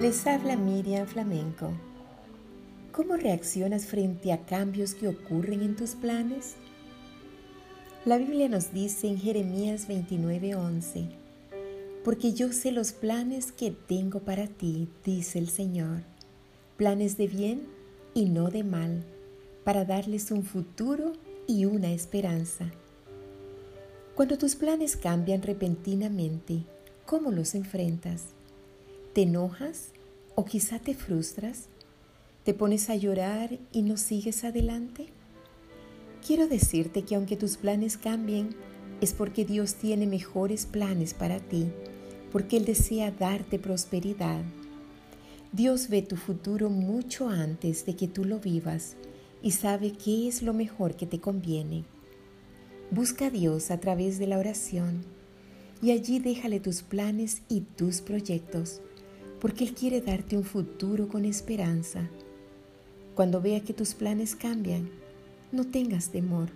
Les habla Miriam Flamenco. ¿Cómo reaccionas frente a cambios que ocurren en tus planes? La Biblia nos dice en Jeremías 29:11, porque yo sé los planes que tengo para ti, dice el Señor, planes de bien y no de mal, para darles un futuro y una esperanza. Cuando tus planes cambian repentinamente, ¿cómo los enfrentas? ¿Te enojas o quizá te frustras? ¿Te pones a llorar y no sigues adelante? Quiero decirte que aunque tus planes cambien, es porque Dios tiene mejores planes para ti, porque Él desea darte prosperidad. Dios ve tu futuro mucho antes de que tú lo vivas y sabe qué es lo mejor que te conviene. Busca a Dios a través de la oración y allí déjale tus planes y tus proyectos porque Él quiere darte un futuro con esperanza. Cuando vea que tus planes cambian, no tengas temor,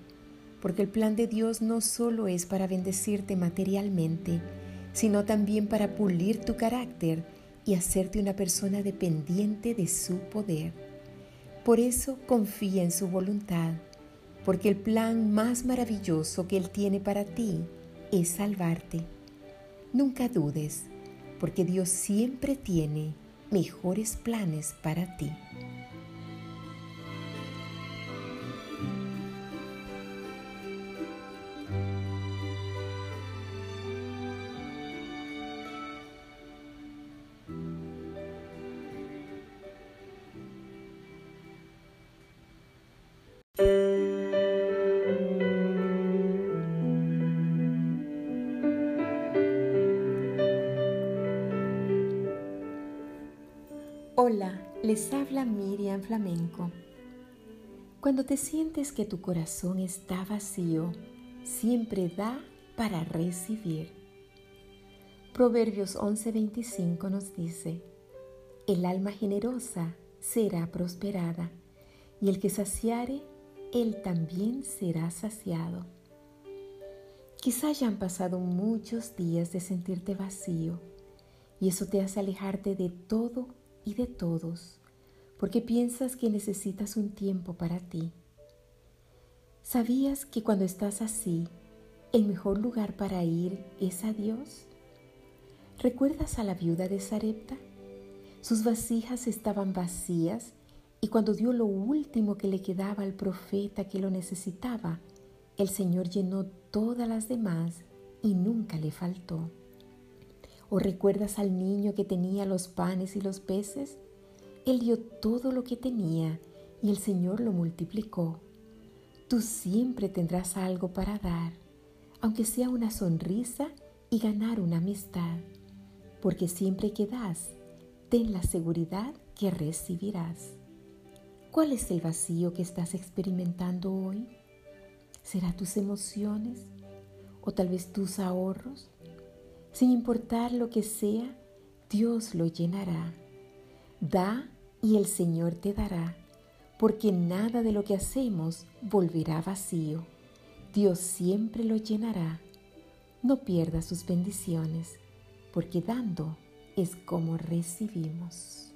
porque el plan de Dios no solo es para bendecirte materialmente, sino también para pulir tu carácter y hacerte una persona dependiente de su poder. Por eso confía en su voluntad, porque el plan más maravilloso que Él tiene para ti es salvarte. Nunca dudes porque Dios siempre tiene mejores planes para ti. Hola, les habla Miriam Flamenco. Cuando te sientes que tu corazón está vacío, siempre da para recibir. Proverbios 11:25 nos dice, el alma generosa será prosperada, y el que saciare, él también será saciado. Quizá hayan pasado muchos días de sentirte vacío, y eso te hace alejarte de todo y de todos, porque piensas que necesitas un tiempo para ti. ¿Sabías que cuando estás así, el mejor lugar para ir es a Dios? ¿Recuerdas a la viuda de Sarepta? Sus vasijas estaban vacías y cuando dio lo último que le quedaba al profeta que lo necesitaba, el Señor llenó todas las demás y nunca le faltó. ¿O recuerdas al niño que tenía los panes y los peces? Él dio todo lo que tenía y el Señor lo multiplicó. Tú siempre tendrás algo para dar, aunque sea una sonrisa y ganar una amistad, porque siempre que das, ten la seguridad que recibirás. ¿Cuál es el vacío que estás experimentando hoy? ¿Será tus emociones? ¿O tal vez tus ahorros? Sin importar lo que sea, Dios lo llenará. Da y el Señor te dará, porque nada de lo que hacemos volverá vacío. Dios siempre lo llenará. No pierdas sus bendiciones, porque dando es como recibimos.